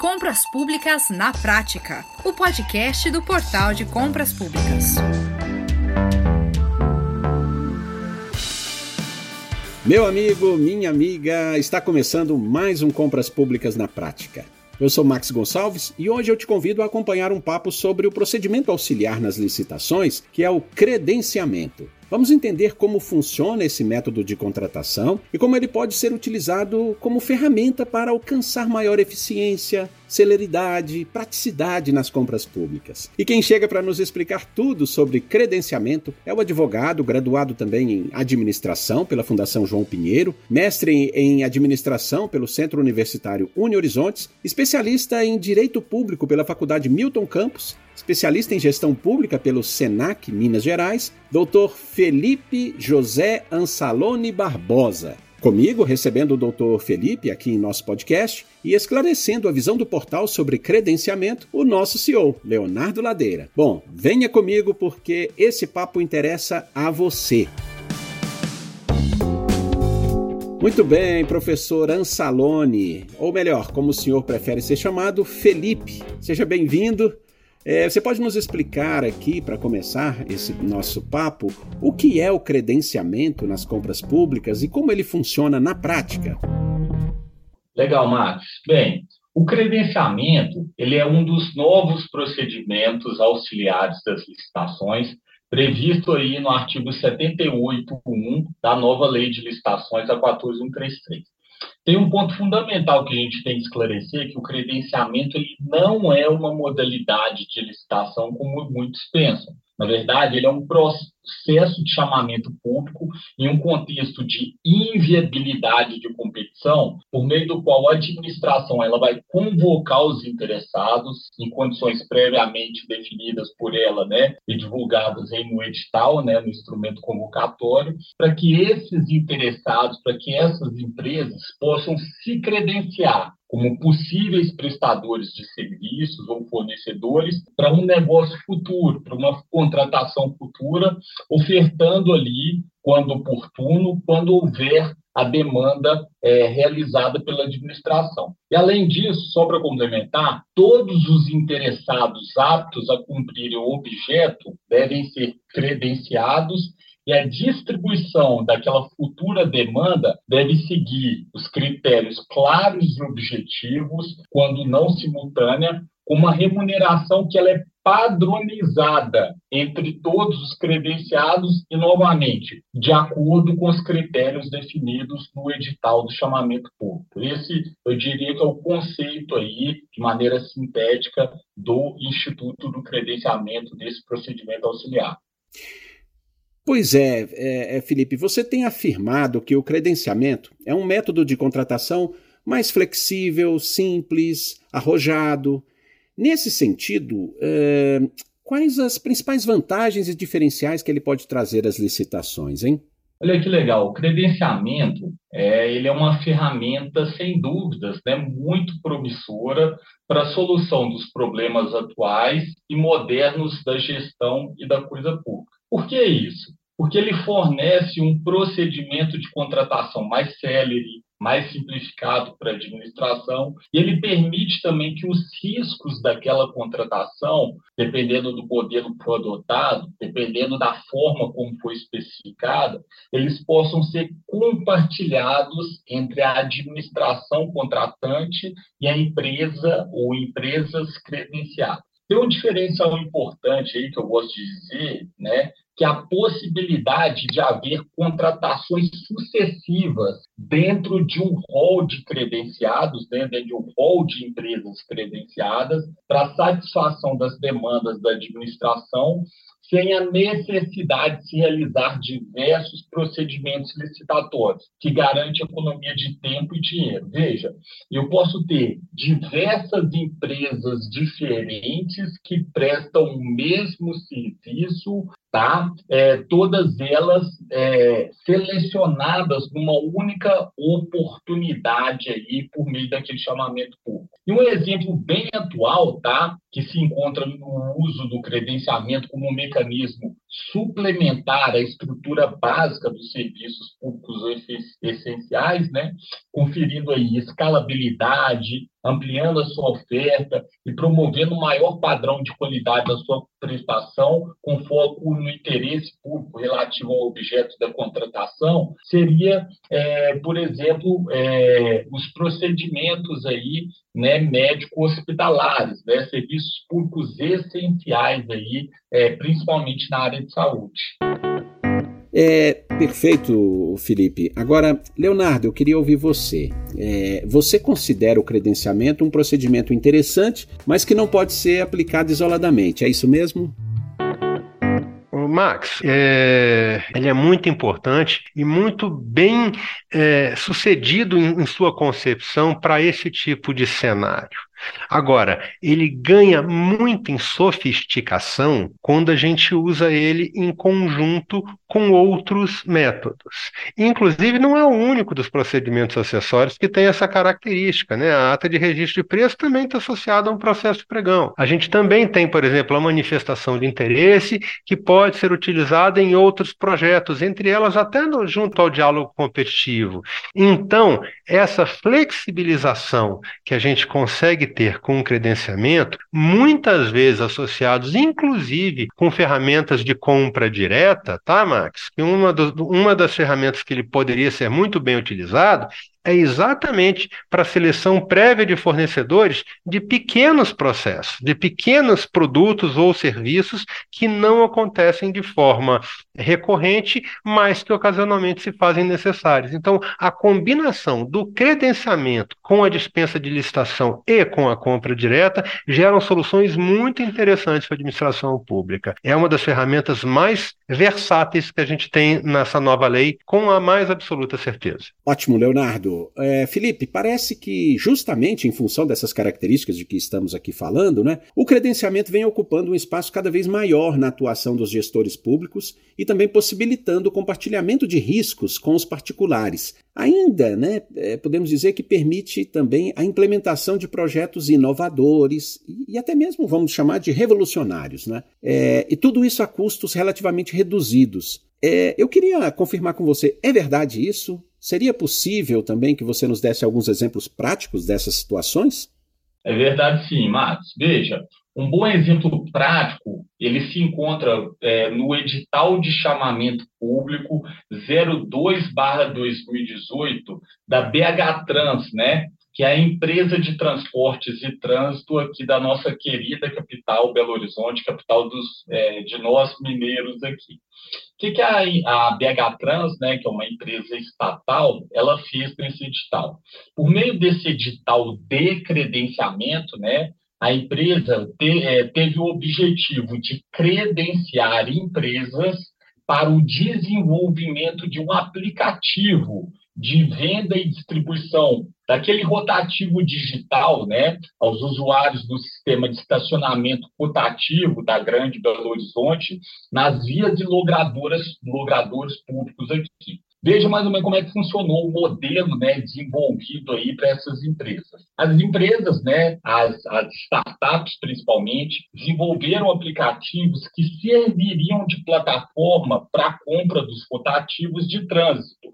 Compras Públicas na Prática, o podcast do Portal de Compras Públicas. Meu amigo, minha amiga, está começando mais um Compras Públicas na Prática. Eu sou Max Gonçalves e hoje eu te convido a acompanhar um papo sobre o procedimento auxiliar nas licitações, que é o credenciamento. Vamos entender como funciona esse método de contratação e como ele pode ser utilizado como ferramenta para alcançar maior eficiência, celeridade, praticidade nas compras públicas. E quem chega para nos explicar tudo sobre credenciamento é o advogado, graduado também em administração pela Fundação João Pinheiro, mestre em administração pelo Centro Universitário Uni Horizontes, especialista em direito público pela Faculdade Milton Campos especialista em gestão pública pelo SENAC Minas Gerais, Dr. Felipe José Ansalone Barbosa. Comigo, recebendo o Dr. Felipe aqui em nosso podcast e esclarecendo a visão do portal sobre credenciamento, o nosso CEO, Leonardo Ladeira. Bom, venha comigo porque esse papo interessa a você. Muito bem, professor Ansalone, ou melhor, como o senhor prefere ser chamado, Felipe. Seja bem-vindo. É, você pode nos explicar aqui, para começar esse nosso papo, o que é o credenciamento nas compras públicas e como ele funciona na prática? Legal, Max. Bem, o credenciamento ele é um dos novos procedimentos auxiliares das licitações previsto aí no artigo 78.1 da nova Lei de Licitações, a 14133. Tem um ponto fundamental que a gente tem que esclarecer, que o credenciamento ele não é uma modalidade de licitação como muitos pensam. Na verdade, ele é um processo de chamamento público em um contexto de inviabilidade de competição, por meio do qual a administração ela vai convocar os interessados em condições previamente definidas por ela, né, e divulgadas aí no edital, né, no instrumento convocatório, para que esses interessados, para que essas empresas possam se credenciar como possíveis prestadores de serviços ou fornecedores para um negócio futuro, para uma contratação futura, ofertando ali, quando oportuno, quando houver a demanda é, realizada pela administração. E, além disso, só para complementar, todos os interessados aptos a cumprir o objeto devem ser credenciados e a distribuição daquela futura demanda deve seguir os critérios claros e objetivos, quando não simultânea, com uma remuneração que ela é padronizada entre todos os credenciados e, novamente, de acordo com os critérios definidos no edital do chamamento público. Esse, eu diria que é o conceito aí, de maneira sintética, do Instituto do Credenciamento desse procedimento auxiliar. Pois é, é, é, Felipe, você tem afirmado que o credenciamento é um método de contratação mais flexível, simples, arrojado. Nesse sentido, é, quais as principais vantagens e diferenciais que ele pode trazer às licitações, hein? Olha que legal, o credenciamento é, ele é uma ferramenta, sem dúvidas, né, muito promissora para a solução dos problemas atuais e modernos da gestão e da coisa pública. Por que isso? Porque ele fornece um procedimento de contratação mais célere, mais simplificado para a administração, e ele permite também que os riscos daquela contratação, dependendo do modelo que for adotado, dependendo da forma como foi especificada, eles possam ser compartilhados entre a administração contratante e a empresa ou empresas credenciadas. Tem um diferencial importante aí que eu gosto de dizer, né, que a possibilidade de haver contratações sucessivas dentro de um rol de credenciados, dentro de um rol de empresas credenciadas, para satisfação das demandas da administração sem a necessidade de se realizar diversos procedimentos licitatórios, que garante economia de tempo e dinheiro. Veja, eu posso ter diversas empresas diferentes que prestam o mesmo serviço tá? É, todas elas é, selecionadas numa única oportunidade aí por meio daquele chamamento público. E um exemplo bem atual, tá? Que se encontra no uso do credenciamento como um mecanismo suplementar a estrutura básica dos serviços públicos essenciais, né? conferindo aí escalabilidade, ampliando a sua oferta e promovendo um maior padrão de qualidade da sua prestação, com foco no interesse público relativo ao objeto da contratação, seria, é, por exemplo, é, os procedimentos aí, né, médico-hospitalares, né, serviços públicos essenciais aí, é, principalmente na área de saúde. É perfeito, Felipe. Agora, Leonardo, eu queria ouvir você. É, você considera o credenciamento um procedimento interessante, mas que não pode ser aplicado isoladamente, é isso mesmo? Max, é, ele é muito importante e muito bem é, sucedido em, em sua concepção para esse tipo de cenário. Agora, ele ganha muito em sofisticação quando a gente usa ele em conjunto com outros métodos. Inclusive, não é o único dos procedimentos acessórios que tem essa característica. Né? A ata de registro de preço também está associada a um processo de pregão. A gente também tem, por exemplo, a manifestação de interesse, que pode ser utilizada em outros projetos, entre elas até no, junto ao diálogo competitivo. Então, essa flexibilização que a gente consegue ter com credenciamento, muitas vezes associados, inclusive, com ferramentas de compra direta, tá, Max? Uma, do, uma das ferramentas que ele poderia ser muito bem utilizado é exatamente para a seleção prévia de fornecedores de pequenos processos, de pequenos produtos ou serviços que não acontecem de forma recorrente, mas que ocasionalmente se fazem necessários. Então, a combinação do credenciamento com a dispensa de licitação e com a compra direta geram soluções muito interessantes para a administração pública. É uma das ferramentas mais versáteis que a gente tem nessa nova lei, com a mais absoluta certeza. Ótimo, Leonardo. É, Felipe, parece que justamente em função dessas características de que estamos aqui falando, né, o credenciamento vem ocupando um espaço cada vez maior na atuação dos gestores públicos e também possibilitando o compartilhamento de riscos com os particulares. Ainda, né, é, podemos dizer que permite também a implementação de projetos inovadores e, até mesmo vamos chamar de revolucionários. Né? É, e tudo isso a custos relativamente reduzidos. É, eu queria confirmar com você, é verdade isso? Seria possível também que você nos desse alguns exemplos práticos dessas situações? É verdade, sim, Marcos. Veja, um bom exemplo prático, ele se encontra é, no edital de chamamento público 02/2018 da BH Trans, né? Que é a empresa de transportes e trânsito aqui da nossa querida capital, Belo Horizonte, capital dos, é, de nós mineiros aqui. O que, que a, a BH Trans, né, que é uma empresa estatal, ela fez nesse edital? Por meio desse edital de credenciamento, né, a empresa te, é, teve o objetivo de credenciar empresas para o desenvolvimento de um aplicativo de venda e distribuição daquele rotativo digital, né, aos usuários do sistema de estacionamento rotativo da Grande Belo Horizonte, nas vias de logradoras, logradores públicos aqui. Veja mais ou menos como é que funcionou o modelo né, desenvolvido aí para essas empresas. As empresas, né, as, as startups principalmente, desenvolveram aplicativos que serviriam de plataforma para a compra dos rotativos de trânsito.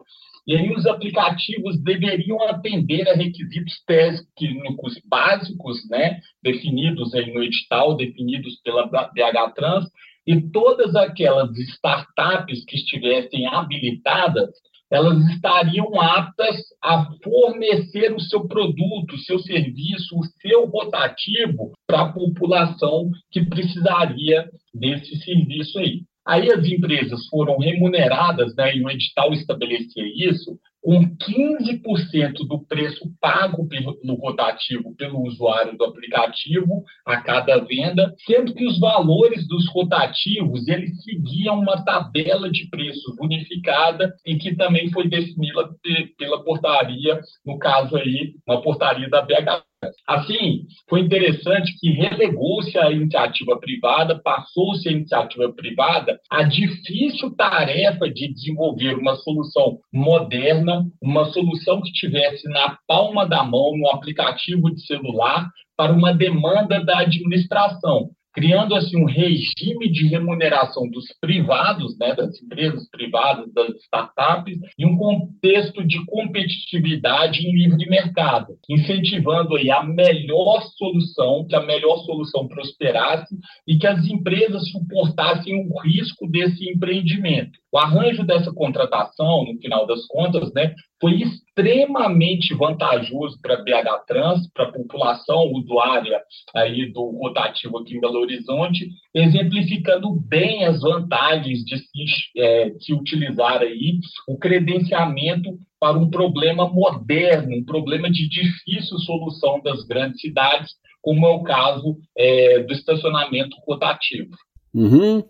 E aí os aplicativos deveriam atender a requisitos técnicos básicos, né, definidos aí no edital, definidos pela BH Trans, e todas aquelas startups que estivessem habilitadas, elas estariam aptas a fornecer o seu produto, o seu serviço, o seu rotativo para a população que precisaria desse serviço aí. Aí as empresas foram remuneradas, né, e o edital estabelecia isso, com 15% do preço pago no rotativo pelo usuário do aplicativo a cada venda, sendo que os valores dos rotativos eles seguiam uma tabela de preços unificada e que também foi definida pela portaria, no caso aí, uma portaria da BH Assim, foi interessante que relegou-se a iniciativa privada, passou-se a iniciativa privada a difícil tarefa de desenvolver uma solução moderna, uma solução que tivesse na palma da mão, no aplicativo de celular, para uma demanda da administração. Criando assim um regime de remuneração dos privados, né, das empresas privadas, das startups, e um contexto de competitividade em livre mercado, incentivando aí a melhor solução, que a melhor solução prosperasse e que as empresas suportassem o risco desse empreendimento. O arranjo dessa contratação, no final das contas, né, foi extremamente vantajoso para BH Trans, para a população usuária aí do rotativo aqui em Belo Horizonte, exemplificando bem as vantagens de se, é, se utilizar aí o credenciamento para um problema moderno, um problema de difícil solução das grandes cidades, como é o caso é, do estacionamento rotativo. Uhum.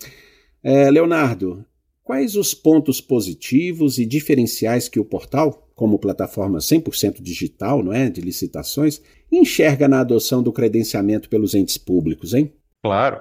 É, Leonardo, Quais os pontos positivos e diferenciais que o portal, como plataforma 100% digital, não é, de licitações, enxerga na adoção do credenciamento pelos entes públicos, hein? Claro.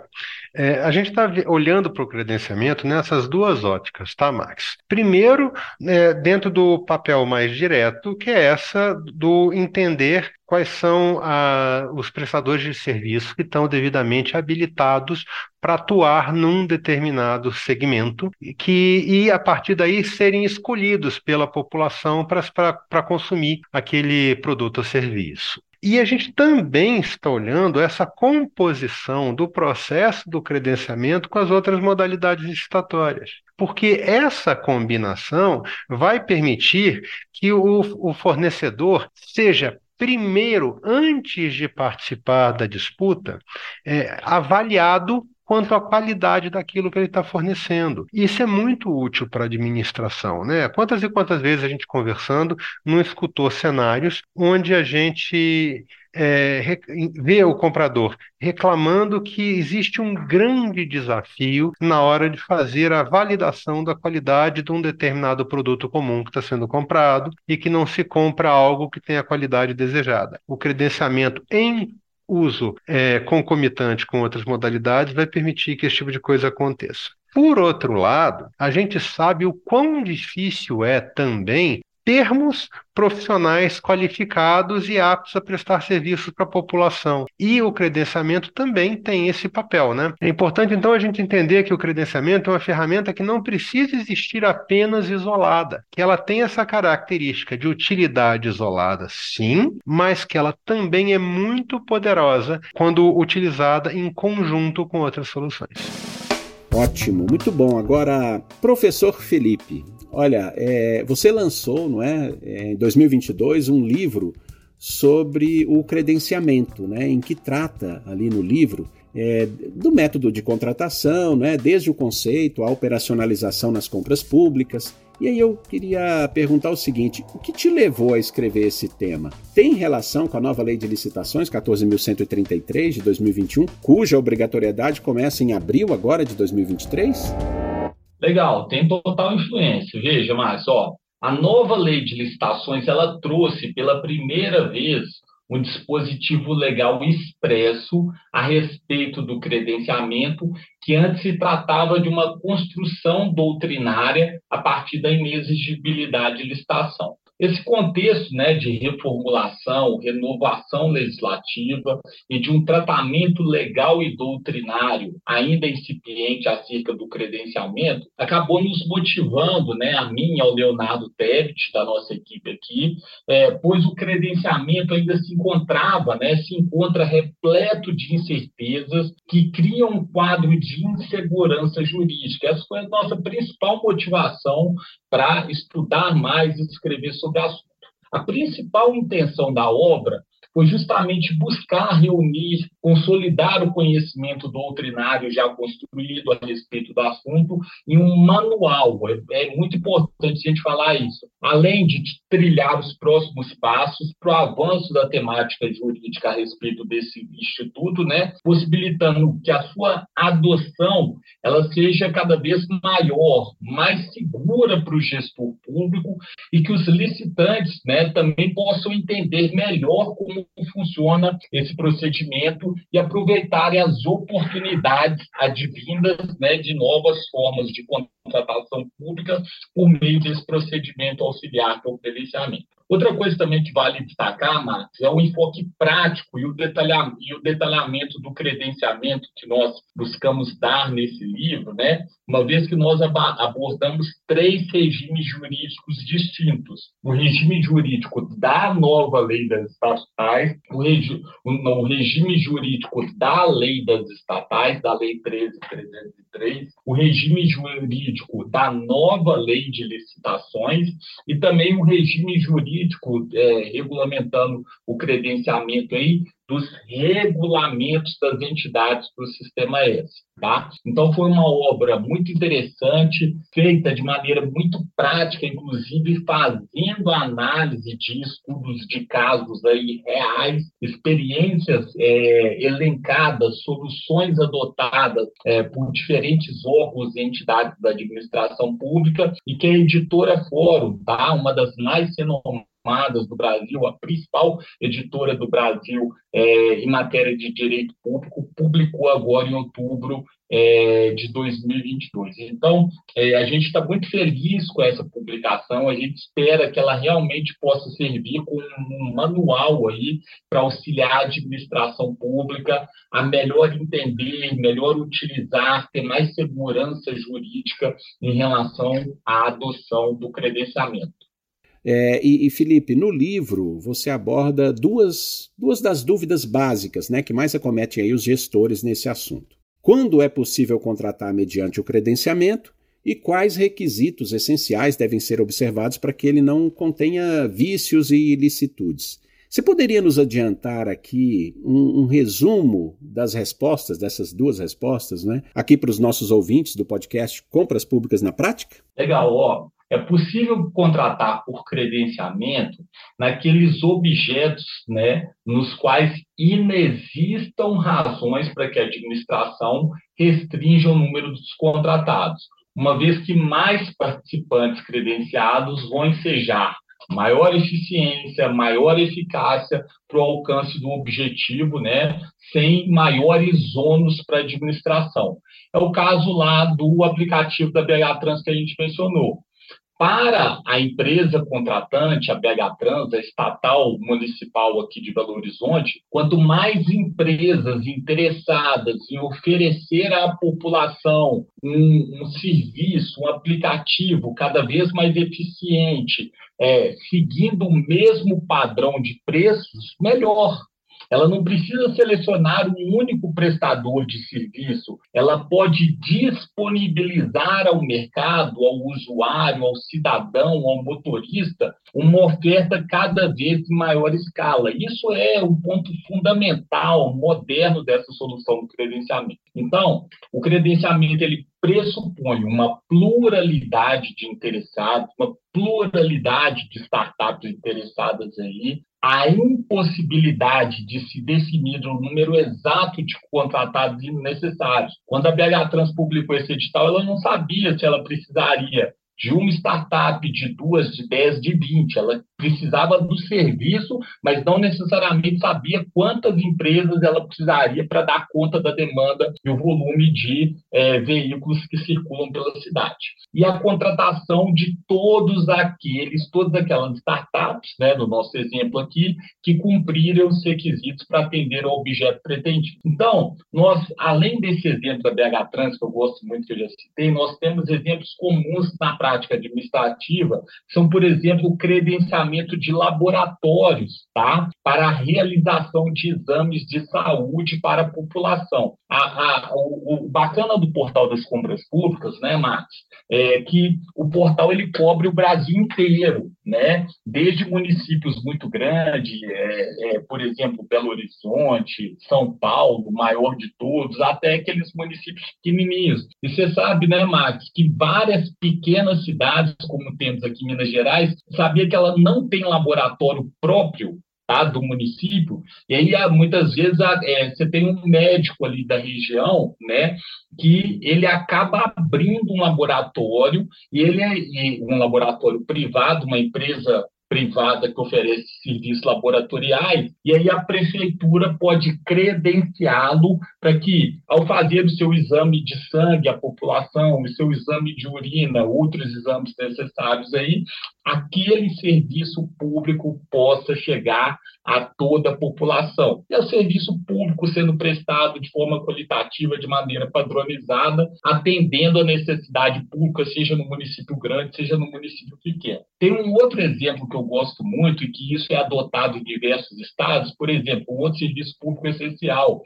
É, a gente está olhando para o credenciamento nessas duas óticas, tá, Max? Primeiro, é, dentro do papel mais direto, que é essa do entender quais são a, os prestadores de serviço que estão devidamente habilitados para atuar num determinado segmento que, e, a partir daí, serem escolhidos pela população para consumir aquele produto ou serviço. E a gente também está olhando essa composição do processo do credenciamento com as outras modalidades licitatórias. Porque essa combinação vai permitir que o, o fornecedor seja primeiro, antes de participar da disputa, é, avaliado quanto à qualidade daquilo que ele está fornecendo. Isso é muito útil para a administração, né? Quantas e quantas vezes a gente conversando não escutou cenários onde a gente é, vê o comprador reclamando que existe um grande desafio na hora de fazer a validação da qualidade de um determinado produto comum que está sendo comprado e que não se compra algo que tenha a qualidade desejada. O credenciamento em uso é, concomitante com outras modalidades vai permitir que esse tipo de coisa aconteça. Por outro lado, a gente sabe o quão difícil é também termos profissionais qualificados e aptos a prestar serviços para a população. E o credenciamento também tem esse papel, né? É importante então a gente entender que o credenciamento é uma ferramenta que não precisa existir apenas isolada, que ela tem essa característica de utilidade isolada, sim, mas que ela também é muito poderosa quando utilizada em conjunto com outras soluções. Ótimo, muito bom. Agora, professor Felipe, Olha, é, você lançou, não é, é em 2022, um livro sobre o credenciamento, né, em que trata ali no livro é, do método de contratação, né, desde o conceito, a operacionalização nas compras públicas. E aí eu queria perguntar o seguinte: o que te levou a escrever esse tema? Tem relação com a nova lei de licitações 14.133 de 2021, cuja obrigatoriedade começa em abril agora de 2023? Legal, tem total influência. Veja, Márcio, ó, a nova lei de licitações ela trouxe pela primeira vez um dispositivo legal expresso a respeito do credenciamento, que antes se tratava de uma construção doutrinária a partir da inexigibilidade de licitação. Esse contexto né, de reformulação, renovação legislativa e de um tratamento legal e doutrinário ainda incipiente acerca do credenciamento acabou nos motivando, né, a mim e ao Leonardo Tebet, da nossa equipe aqui, é, pois o credenciamento ainda se encontrava, né, se encontra repleto de incertezas que criam um quadro de insegurança jurídica. Essa foi a nossa principal motivação para estudar mais e escrever sobre o assunto. A principal intenção da obra foi justamente buscar reunir, consolidar o conhecimento doutrinário já construído a respeito do assunto em um manual. É, é muito importante a gente falar isso. Além de trilhar os próximos passos para o avanço da temática jurídica a respeito desse instituto, né, possibilitando que a sua adoção ela seja cada vez maior, mais segura para o gestor público e que os licitantes né, também possam entender melhor como funciona esse procedimento e aproveitarem as oportunidades advindas né, de novas formas de contratação pública por meio desse procedimento auxiliar que é o credenciamento. Outra coisa também que vale destacar, Marcos, é o enfoque prático e o, detalhamento, e o detalhamento do credenciamento que nós buscamos dar nesse livro, né? uma vez que nós abordamos três regimes jurídicos distintos. O regime jurídico da nova lei das estatais, o, regi o regime jurídico da lei das estatais, da Lei 13.303, o regime jurídico da nova lei de licitações e também o regime jurídico é, regulamentando o credenciamento aí dos regulamentos das entidades do Sistema S. Tá? Então, foi uma obra muito interessante, feita de maneira muito prática, inclusive fazendo análise de estudos de casos aí reais, experiências é, elencadas, soluções adotadas é, por diferentes órgãos e entidades da administração pública, e que a editora Fórum, tá? uma das mais renomadas do Brasil, a principal editora do Brasil é, em matéria de direito público, publicou agora em outubro é, de 2022. Então, é, a gente está muito feliz com essa publicação, a gente espera que ela realmente possa servir como um manual aí para auxiliar a administração pública a melhor entender, melhor utilizar, ter mais segurança jurídica em relação à adoção do credenciamento. É, e, e, Felipe, no livro você aborda duas, duas das dúvidas básicas né, que mais acometem aí os gestores nesse assunto. Quando é possível contratar mediante o credenciamento e quais requisitos essenciais devem ser observados para que ele não contenha vícios e ilicitudes? Você poderia nos adiantar aqui um, um resumo das respostas, dessas duas respostas, né? Aqui para os nossos ouvintes do podcast Compras Públicas na Prática? Legal, ó. É possível contratar por credenciamento naqueles objetos né, nos quais inexistam razões para que a administração restrinja o número dos contratados, uma vez que mais participantes credenciados vão ensejar maior eficiência, maior eficácia para o alcance do objetivo, né, sem maiores ônus para a administração. É o caso lá do aplicativo da BH Trans que a gente mencionou. Para a empresa contratante, a BH Trans, a estatal municipal aqui de Belo Horizonte, quanto mais empresas interessadas em oferecer à população um, um serviço, um aplicativo cada vez mais eficiente, é, seguindo o mesmo padrão de preços, melhor. Ela não precisa selecionar um único prestador de serviço, ela pode disponibilizar ao mercado, ao usuário, ao cidadão, ao motorista, uma oferta cada vez em maior escala. Isso é um ponto fundamental, moderno dessa solução do credenciamento. Então, o credenciamento ele pressupõe uma pluralidade de interessados, uma pluralidade de startups interessadas aí, a impossibilidade de se definir o número exato de contratados necessários. Quando a BH Trans publicou esse edital, ela não sabia se ela precisaria de uma startup, de duas, de dez, de vinte. Ela precisava do serviço, mas não necessariamente sabia quantas empresas ela precisaria para dar conta da demanda e o volume de é, veículos que circulam pela cidade. E a contratação de todos aqueles, todas aquelas startups, né, no nosso exemplo aqui, que cumpriram os requisitos para atender ao objeto pretendido. Então, nós, além desse exemplo da BH Trans, que eu gosto muito, que eu já citei, nós temos exemplos comuns na prática administrativa, são, por exemplo, o credenciamento de laboratórios, tá? Para a realização de exames de saúde para a população. A, a, o, o, bacana do portal das compras públicas, né, Marcos, é que o portal ele cobre o Brasil inteiro, né? Desde municípios muito grandes, é, é, por exemplo, Belo Horizonte, São Paulo, maior de todos, até aqueles municípios pequenininhos. E você sabe, né, Max, que várias pequenas cidades, como temos aqui em Minas Gerais, sabia que ela não tem laboratório próprio do município, e aí ah, muitas vezes é, você tem um médico ali da região, né, que ele acaba abrindo um laboratório, e ele é um laboratório privado, uma empresa privada que oferece serviços laboratoriais, e aí a prefeitura pode credenciá-lo para que, ao fazer o seu exame de sangue à população, o seu exame de urina, outros exames necessários aí, aquele serviço público possa chegar a toda a população. E o serviço público sendo prestado de forma qualitativa, de maneira padronizada, atendendo a necessidade pública, seja no município grande, seja no município pequeno. Tem um outro exemplo que eu gosto muito e que isso é adotado em diversos estados, por exemplo, um outro serviço público essencial,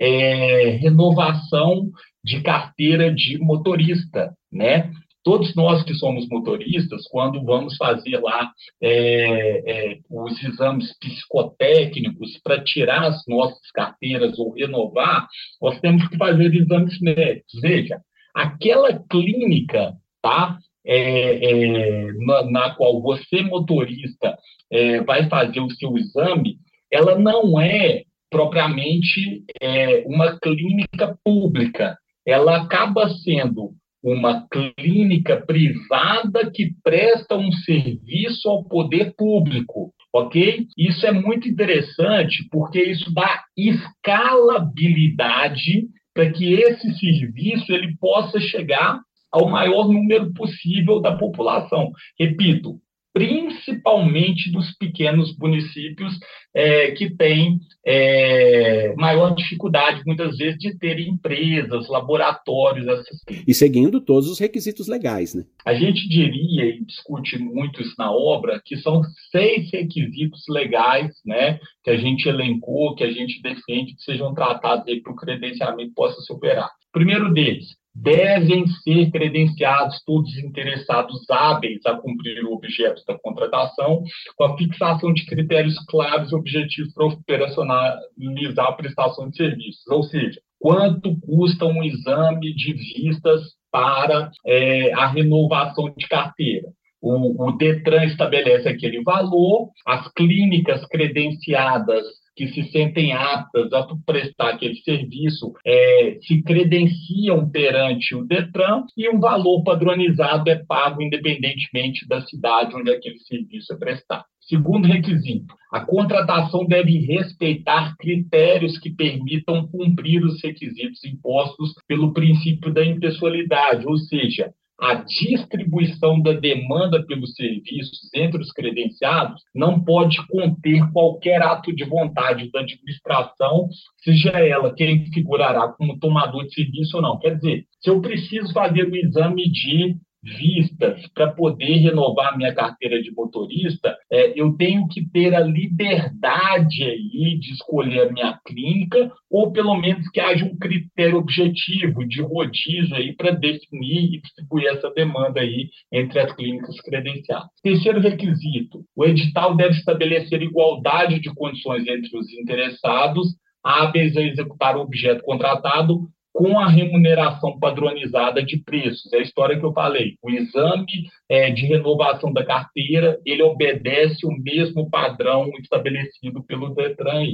é renovação de carteira de motorista, né? Todos nós que somos motoristas, quando vamos fazer lá é, é, os exames psicotécnicos para tirar as nossas carteiras ou renovar, nós temos que fazer exames médicos. Veja, aquela clínica, tá? É, é na, na, qual você, motorista, é, vai fazer o seu exame, ela não é propriamente é, uma clínica pública. Ela acaba sendo uma clínica privada que presta um serviço ao poder público, ok? Isso é muito interessante porque isso dá escalabilidade para que esse serviço ele possa chegar ao maior número possível da população. Repito, principalmente dos pequenos municípios é, que têm é, maior dificuldade, muitas vezes, de ter empresas, laboratórios, essas coisas. E seguindo todos os requisitos legais, né? A gente diria, e discute muito isso na obra, que são seis requisitos legais, né, que a gente elencou, que a gente defende que sejam tratados para que o credenciamento possa se operar. O primeiro deles, devem ser credenciados todos os interessados hábeis a cumprir o objeto da contratação, com a fixação de critérios claros e objetivos para operacionalizar a prestação de serviços. Ou seja, quanto custa um exame de vistas para é, a renovação de carteira. O, o Detran estabelece aquele valor, as clínicas credenciadas que se sentem aptas a prestar aquele serviço é, se credenciam perante o Detran e um valor padronizado é pago independentemente da cidade onde aquele serviço é prestado. Segundo requisito, a contratação deve respeitar critérios que permitam cumprir os requisitos impostos pelo princípio da impessoalidade, ou seja, a distribuição da demanda pelos serviços entre os credenciados não pode conter qualquer ato de vontade da administração, seja ela quem figurará como tomador de serviço ou não. Quer dizer, se eu preciso fazer o exame de vistas para poder renovar minha carteira de motorista, é, eu tenho que ter a liberdade aí de escolher a minha clínica, ou pelo menos que haja um critério objetivo de rodízio aí para definir e distribuir essa demanda aí entre as clínicas credenciadas. Terceiro requisito: o edital deve estabelecer igualdade de condições entre os interessados hábeis a executar o objeto contratado com a remuneração padronizada de preços. É a história que eu falei. O exame é, de renovação da carteira, ele obedece o mesmo padrão estabelecido pelo Detran.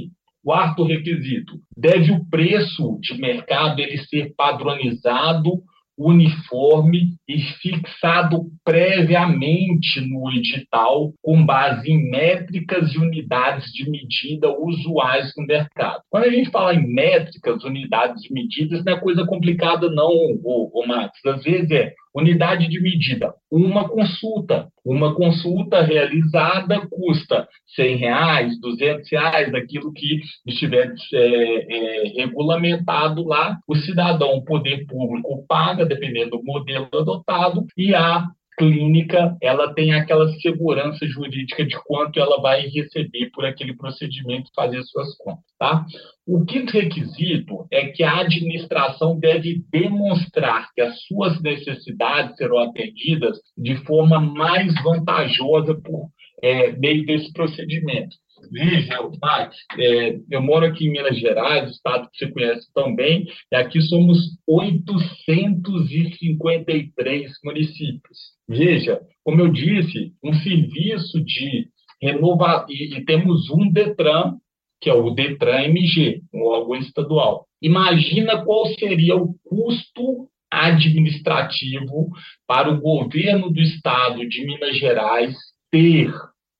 Quarto requisito, deve o preço de mercado ele ser padronizado uniforme e fixado previamente no edital com base em métricas e unidades de medida usuais no mercado. Quando a gente fala em métricas, unidades de medidas, não é coisa complicada não, ô Max. Às vezes é Unidade de medida, uma consulta. Uma consulta realizada custa 100 reais, 200 reais, aquilo que estiver é, é, regulamentado lá. O cidadão, o poder público paga, dependendo do modelo adotado, e a clínica ela tem aquela segurança jurídica de quanto ela vai receber por aquele procedimento fazer suas contas, tá? O quinto requisito é que a administração deve demonstrar que as suas necessidades serão atendidas de forma mais vantajosa por é, meio desse procedimento. Veja, Max, é, eu moro aqui em Minas Gerais, estado que você conhece tão bem, e aqui somos 853 municípios. Veja, como eu disse, um serviço de renovar, e, e temos um DETRAN, que é o DETRAN MG, um órgão estadual. Imagina qual seria o custo administrativo para o governo do estado de Minas Gerais ter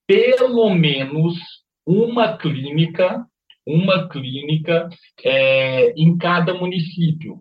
pelo menos uma clínica, uma clínica é, em cada município,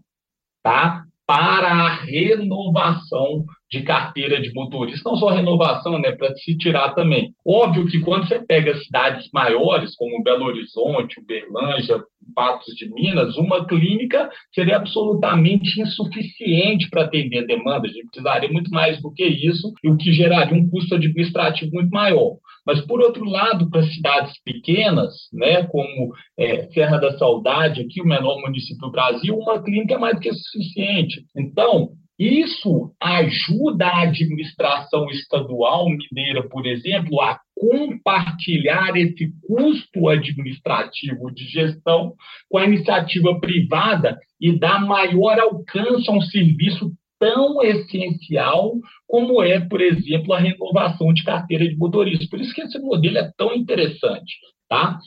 tá? Para a renovação de carteira de motorista, não só renovação, né, para se tirar também. Óbvio que quando você pega cidades maiores, como Belo Horizonte, Uberlândia, Patos de Minas, uma clínica seria absolutamente insuficiente para atender a demanda. A gente precisaria muito mais do que isso, o que geraria um custo administrativo muito maior. Mas, por outro lado, para cidades pequenas, né, como é, Serra da Saudade, aqui o menor município do Brasil, uma clínica é mais do que suficiente. Então, isso ajuda a administração estadual mineira, por exemplo, a compartilhar esse custo administrativo de gestão com a iniciativa privada e dar maior alcance a um serviço tão essencial como é, por exemplo, a renovação de carteira de motorista. Por isso que esse modelo é tão interessante, tá?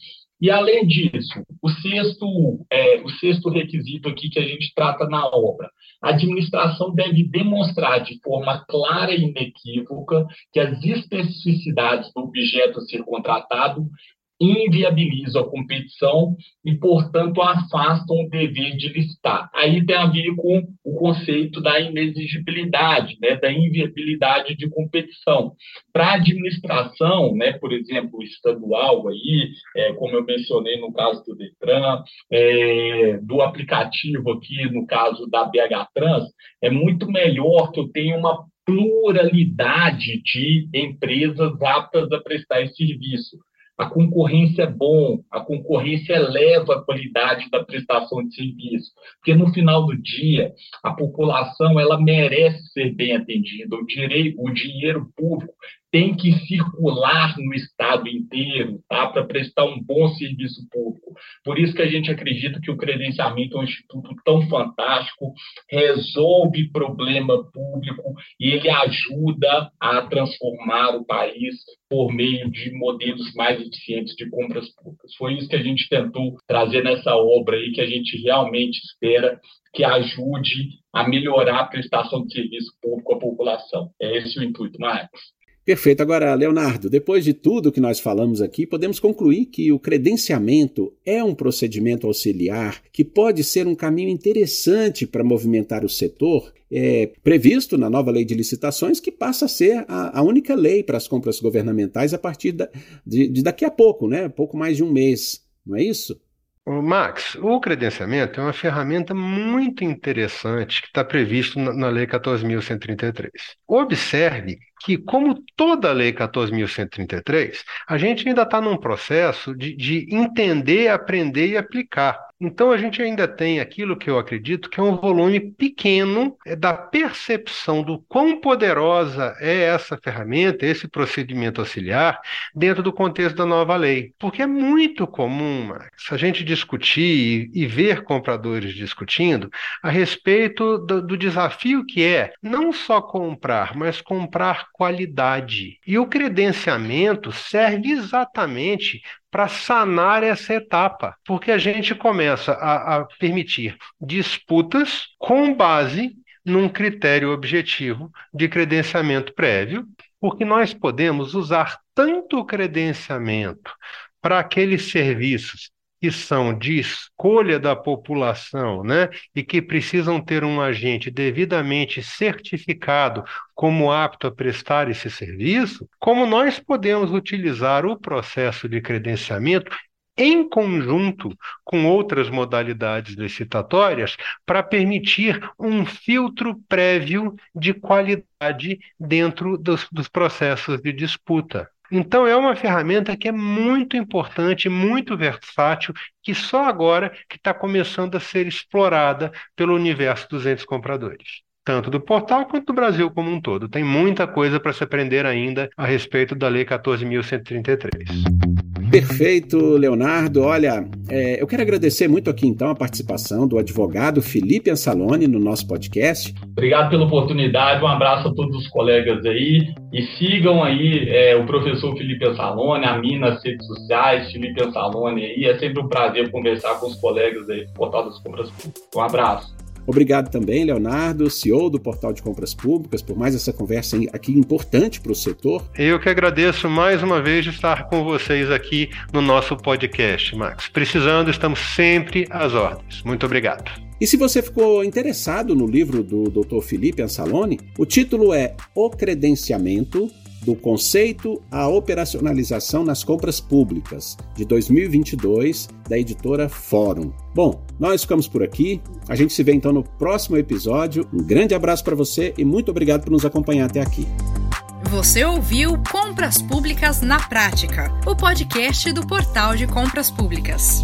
E, além disso, o sexto, é, o sexto requisito aqui que a gente trata na obra, a administração deve demonstrar de forma clara e inequívoca que as especificidades do objeto a ser contratado inviabilizam a competição e, portanto, afastam o dever de listar. Aí tem a ver com o conceito da inexigibilidade, né, da inviabilidade de competição. Para a administração, né, por exemplo, estadual, aí, é, como eu mencionei no caso do Detran, é, do aplicativo aqui, no caso da BH Trans, é muito melhor que eu tenha uma pluralidade de empresas aptas a prestar esse serviço a concorrência é bom, a concorrência eleva a qualidade da prestação de serviço, porque no final do dia a população ela merece ser bem atendida, o, direito, o dinheiro público tem que circular no estado inteiro, tá? Para prestar um bom serviço público. Por isso que a gente acredita que o credenciamento é um instituto tão fantástico, resolve problema público e ele ajuda a transformar o país por meio de modelos mais eficientes de compras públicas. Foi isso que a gente tentou trazer nessa obra aí, que a gente realmente espera que ajude a melhorar a prestação de serviço público à população. É esse o intuito, Marcos. Perfeito. Agora, Leonardo, depois de tudo que nós falamos aqui, podemos concluir que o credenciamento é um procedimento auxiliar que pode ser um caminho interessante para movimentar o setor, é, previsto na nova lei de licitações, que passa a ser a, a única lei para as compras governamentais a partir da, de, de daqui a pouco, né? Pouco mais de um mês, não é isso? Max, o credenciamento é uma ferramenta muito interessante que está previsto na Lei 14.133. Observe que, como toda a Lei 14.133, a gente ainda está num processo de, de entender, aprender e aplicar. Então, a gente ainda tem aquilo que eu acredito que é um volume pequeno é, da percepção do quão poderosa é essa ferramenta, esse procedimento auxiliar, dentro do contexto da nova lei. Porque é muito comum, Max, a gente discutir e, ver compradores discutindo a respeito do, do desafio que é não só comprar, mas comprar qualidade. E o credenciamento serve exatamente para sanar essa etapa, porque a gente começa a, a permitir disputas com base num critério objetivo de credenciamento prévio, porque nós podemos usar tanto o credenciamento para aqueles serviços que são de escolha da população, né, e que precisam ter um agente devidamente certificado como apto a prestar esse serviço, como nós podemos utilizar o processo de credenciamento em conjunto com outras modalidades licitatórias para permitir um filtro prévio de qualidade dentro dos, dos processos de disputa. Então, é uma ferramenta que é muito importante, muito versátil, que só agora que está começando a ser explorada pelo universo dos entes compradores tanto do portal quanto do Brasil como um todo. Tem muita coisa para se aprender ainda a respeito da Lei 14.133. Perfeito, Leonardo. Olha, é, eu quero agradecer muito aqui então a participação do advogado Felipe Ansalone no nosso podcast. Obrigado pela oportunidade, um abraço a todos os colegas aí e sigam aí é, o professor Felipe Ansalone, a mim nas redes sociais, Felipe Ansalone aí. É sempre um prazer conversar com os colegas aí do Portal das Compras Públicas. Um abraço. Obrigado também, Leonardo, CEO do Portal de Compras Públicas, por mais essa conversa aqui importante para o setor. Eu que agradeço mais uma vez de estar com vocês aqui no nosso podcast, Max. Precisando, estamos sempre às ordens. Muito obrigado. E se você ficou interessado no livro do Dr. Felipe Ansalone, o título é O Credenciamento do conceito à operacionalização nas compras públicas, de 2022, da editora Fórum. Bom, nós ficamos por aqui. A gente se vê então no próximo episódio. Um grande abraço para você e muito obrigado por nos acompanhar até aqui. Você ouviu Compras Públicas na Prática, o podcast do Portal de Compras Públicas.